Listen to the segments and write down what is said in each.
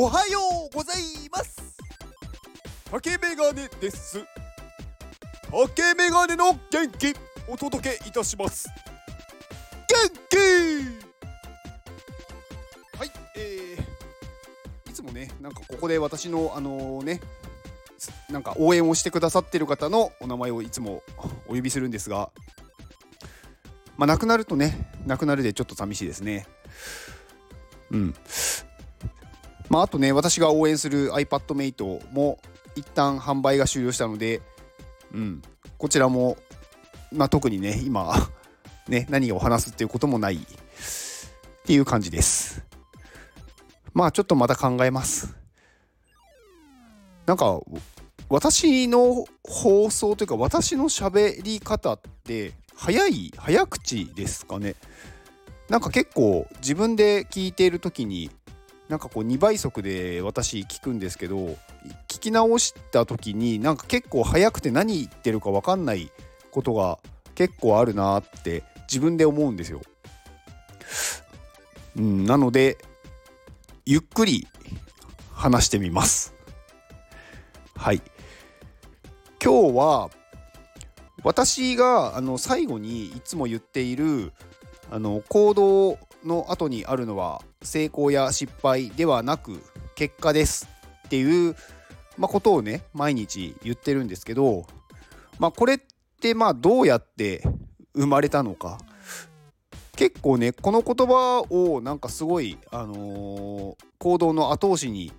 おはようございます。竹メガネです。竹メガネの元気お届けいたします。元気!はいえー、いつもねなんかここで私のあのねなんか応援をしてくださってる方のお名前をいつもお呼びするんですがまあ亡くなるとね亡くなるでちょっと寂しいですね。うん。まあ、あとね、私が応援する iPadMate も一旦販売が終了したので、うん、こちらも、まあ、特にね、今、ね、何を話すっていうこともないっていう感じです。まあ、ちょっとまた考えます。なんか、私の放送というか、私の喋り方って、早い、早口ですかね。なんか結構自分で聞いている時になんかこう2倍速で私聞くんですけど聞き直した時になんか結構早くて何言ってるか分かんないことが結構あるなって自分で思うんですよ。うん、なのでゆっくり話してみます。はい。今日は私があの最後にいつも言っているあの行動の後にあるのは成功や失敗ではなく結果ですっていう、まあ、ことをね毎日言ってるんですけど、まあ、これってまあどうやって生まれたのか。結構ねこの言葉をなんかすごい、あのー、行動の後押しに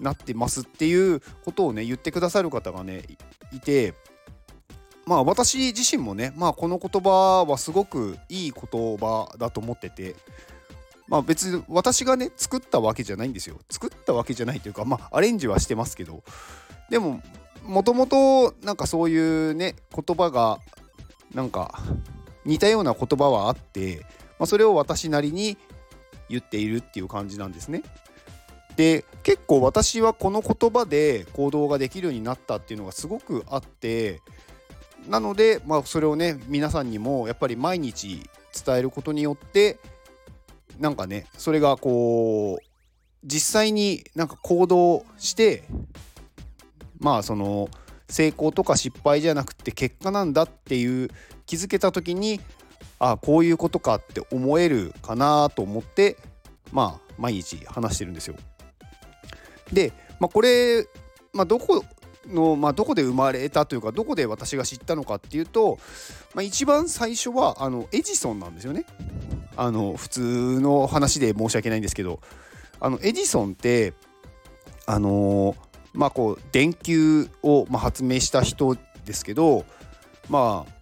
なってますっていうことをね言ってくださる方がねいてまあ私自身もね、まあ、この言葉はすごくいい言葉だと思ってて、まあ別に私がね、作ったわけじゃないんですよ。作ったわけじゃないというか、まあアレンジはしてますけど、でも、もともとなんかそういうね、言葉が、なんか似たような言葉はあって、まあ、それを私なりに言っているっていう感じなんですね。で結構私はこの言葉で行動ができるようになったっていうのがすごくあってなので、まあ、それをね皆さんにもやっぱり毎日伝えることによってなんかねそれがこう実際になんか行動してまあその成功とか失敗じゃなくて結果なんだっていう気づけた時にああこういうことかって思えるかなと思ってまあ毎日話してるんですよ。で、まあ、これ、まあ、どこの、まあ、どこで生まれたというかどこで私が知ったのかっていうと、まあ、一番最初はあのエジソンなんですよね。あの普通の話で申し訳ないんですけどあのエジソンってあのまあこう電球を、ま、発明した人ですけどまあ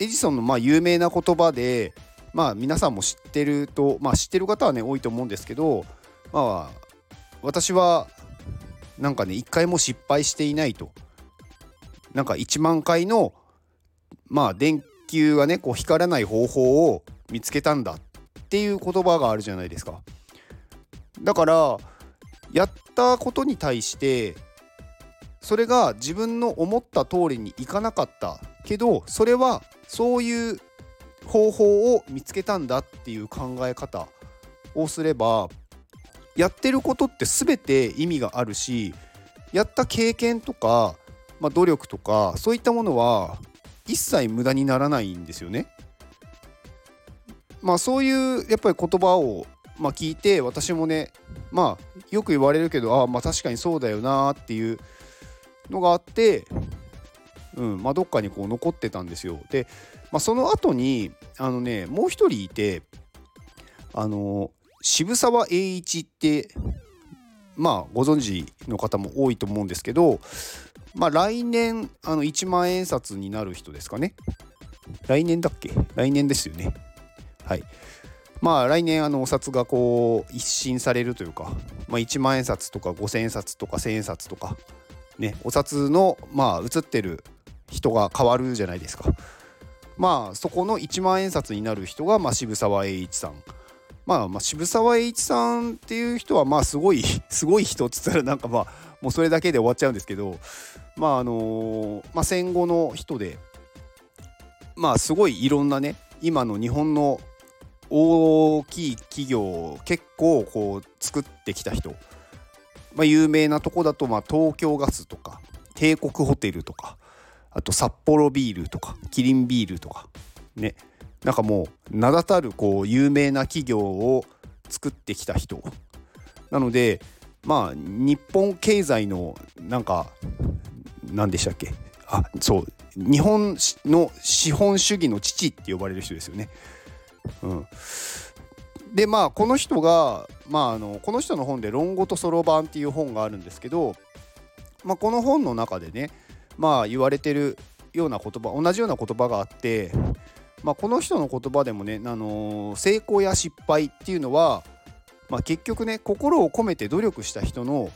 エジソンのま有名な言葉でまあ皆さんも知ってるとまあ知ってる方はね多いと思うんですけどまあ私はなんかね一回も失敗していないと。なんか1万回のまあ電球がねこう光らない方法を見つけたんだっていう言葉があるじゃないですかだからやったことに対してそれが自分の思った通りにいかなかったけどそれはそういう方法を見つけたんだっていう考え方をすればやってることって全て意味があるしやった経験とか、まあ、努力とかそういったものは一切無駄にならないんですよね。まあそういうやっぱり言葉を、まあ、聞いて私もねまあよく言われるけどああまあ確かにそうだよなっていうのがあって、うんまあ、どっかにこう残ってたんですよ。で、まあ、その後にあのねもう一人いてあの渋沢栄一ってまあご存知の方も多いと思うんですけど、まあ、来年あの1万円札になる人ですかね。来年だっけ？来年ですよね。はい。まあ来年あのお札がこう一新されるというか、まあ、1万円札とか5,000円札とか1,000円札とかねお札のまあ写ってる人が変わるじゃないですか。まあそこの1万円札になる人が、まあ、渋沢栄一さん。まあ、まあ渋沢栄一さんっていう人はまあすごい すごい人っつったらなんかまあもうそれだけで終わっちゃうんですけどまああのまあ、戦後の人でまあすごいいろんなね今の日本の大きい企業を結構こう作ってきた人。まあ、有名なとこだとまあ東京ガスとか帝国ホテルとかあと札幌ビールとかキリンビールとかね。なんかもう名だたるこう有名な企業を作ってきた人。なのでまあ日本経済のなんか何でしたっけ？あそう。日本の資本主義の父って呼ばれる人ですよね。うん、でまあこの人が、まあ、あのこの人の本で「論語とそろばん」っていう本があるんですけど、まあ、この本の中でねまあ言われてるような言葉同じような言葉があって、まあ、この人の言葉でもね、あのー、成功や失敗っていうのは、まあ、結局ね心を込めて努力した人の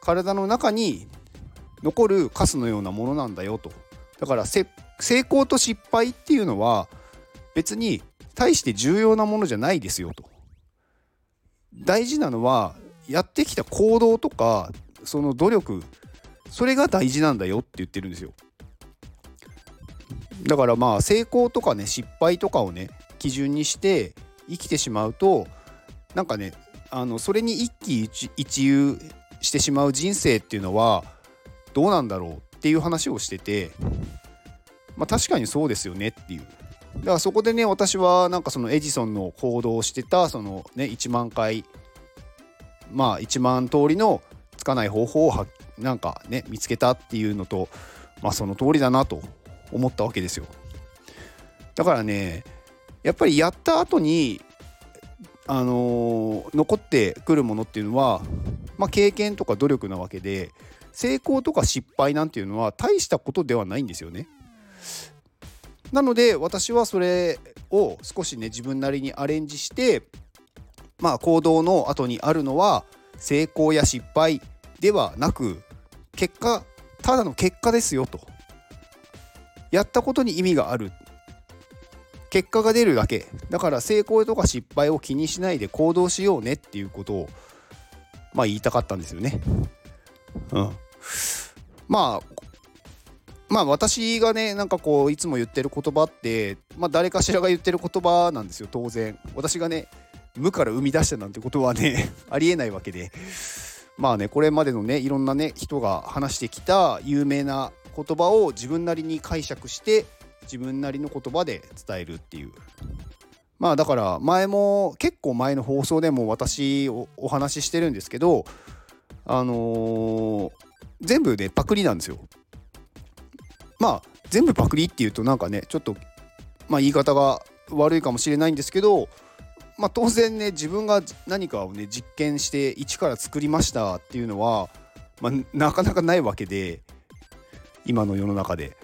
体の中に残るカスのようなものなんだよと。だから成功と失敗っていうのは別に大して重要なものじゃないですよと。大事なのはやってきた行動とかその努力それが大事なんだよって言ってるんですよ。だからまあ成功とかね失敗とかをね基準にして生きてしまうとなんかねあのそれに一喜一憂してしまう人生っていうのはどうなんだろうっていう話をしててまあ確かにそうですよねっていう。だからそこでね私はなんかそのエジソンの行動をしてたそのね1万回まあ1万通りのつかない方法をなんかね見つけたっていうのとまあその通りだなと思ったわけですよだからねやっぱりやった後にあのー、残ってくるものっていうのは、まあ、経験とか努力なわけで成功とか失敗なんていうのは大したことではないんですよね。なので私はそれを少しね自分なりにアレンジしてまあ行動の後にあるのは成功や失敗ではなく結果ただの結果ですよと。やったことに意味がある結果が出るだけ。だから成功とか失敗を気にしないで行動しようねっていうことをまあ言いたかったんですよね。うん、まあまあ私がねなんかこういつも言ってる言葉ってまあ誰かしらが言ってる言葉なんですよ当然。私がね無から生み出したなんてことはね ありえないわけで。まあねこれまでのねいろんなね人が話してきた有名な言葉を自分なりに解釈して自分なりの言葉で伝えるっていう。まあだから前も結構前の放送でも私お話ししてるんですけどあのー、全部ねパクリなんですよ。まあ全部パクリっていうとなんかねちょっとまあ言い方が悪いかもしれないんですけどまあ当然ね自分が何かをね実験して一から作りましたっていうのは、まあ、なかなかないわけで今の世の中で。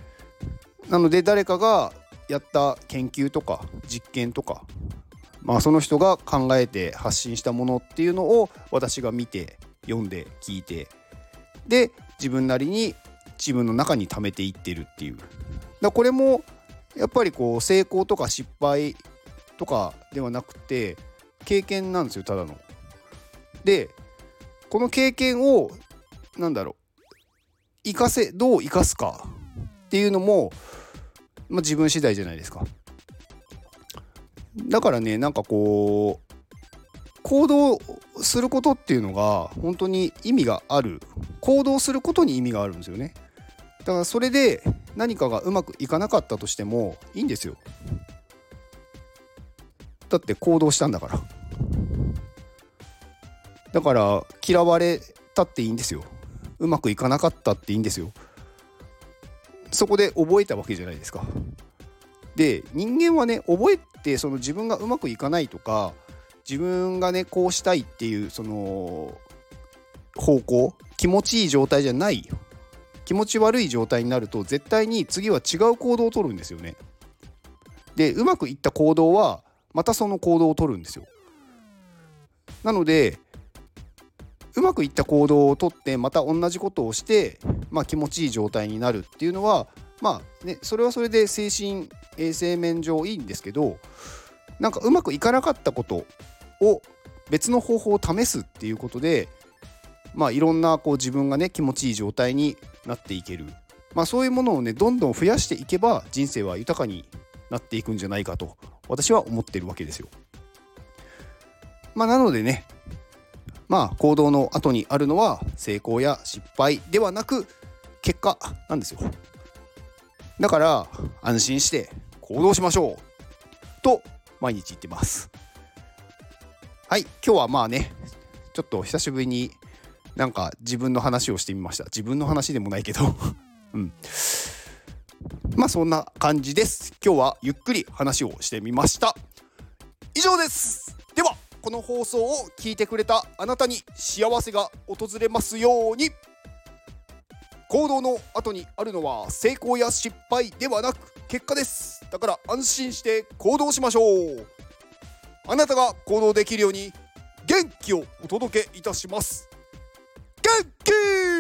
なので誰かがやった研究とか実験とかまあその人が考えて発信したものっていうのを私が見て読んで聞いてで自分なりに自分の中に溜めていってるっていうだこれもやっぱりこう成功とか失敗とかではなくて経験なんですよただの。でこの経験を何だろう生かせどう生かすかっていうのも、まあ、自分次第じゃないですか。だからねなんかこう行動することっていうのが本当に意味がある行動することに意味があるんですよね。だからそれで何かがうまくいかなかったとしてもいいんですよ。だって行動したんだから。だから嫌われたっていいんですよ。うまくいかなかったっていいんですよ。そこで覚えたわけじゃないですか。で人間はね覚えてその自分がうまくいかないとか自分がねこうしたいっていうその方向気持ちいい状態じゃない気持ち悪い状態になると絶対に次は違う行動をとるんですよね。でうまくいった行動はまたその行動をとるんですよ。なのでうまくいった行動をとってまた同じことをして、まあ、気持ちいい状態になるっていうのはまあねそれはそれで精神衛生面上いいんですけどなんかうまくいかなかったことを別の方法を試すっていうことでまあいろんなこう自分がね気持ちいい状態になっていける、まあ、そういうものをねどんどん増やしていけば人生は豊かになっていくんじゃないかと私は思ってるわけですよ。まあ、なのでねまあ行動の後にあるのは成功や失敗ではなく結果なんですよ。だから安心して行動しましょう。と毎日言ってます。はい今日はまあねちょっと久しぶりになんか自分の話をしてみました。自分の話でもないけど。うん。まあそんな感じです。今日はゆっくり話をしてみました。以上です。ではこの放送を聞いてくれたあなたに幸せが訪れますように。行動の後にあるのは成功や失敗ではなく結果です。だから安心して行動しましょう。あなたが行動できるように元気をお届けいたします。元気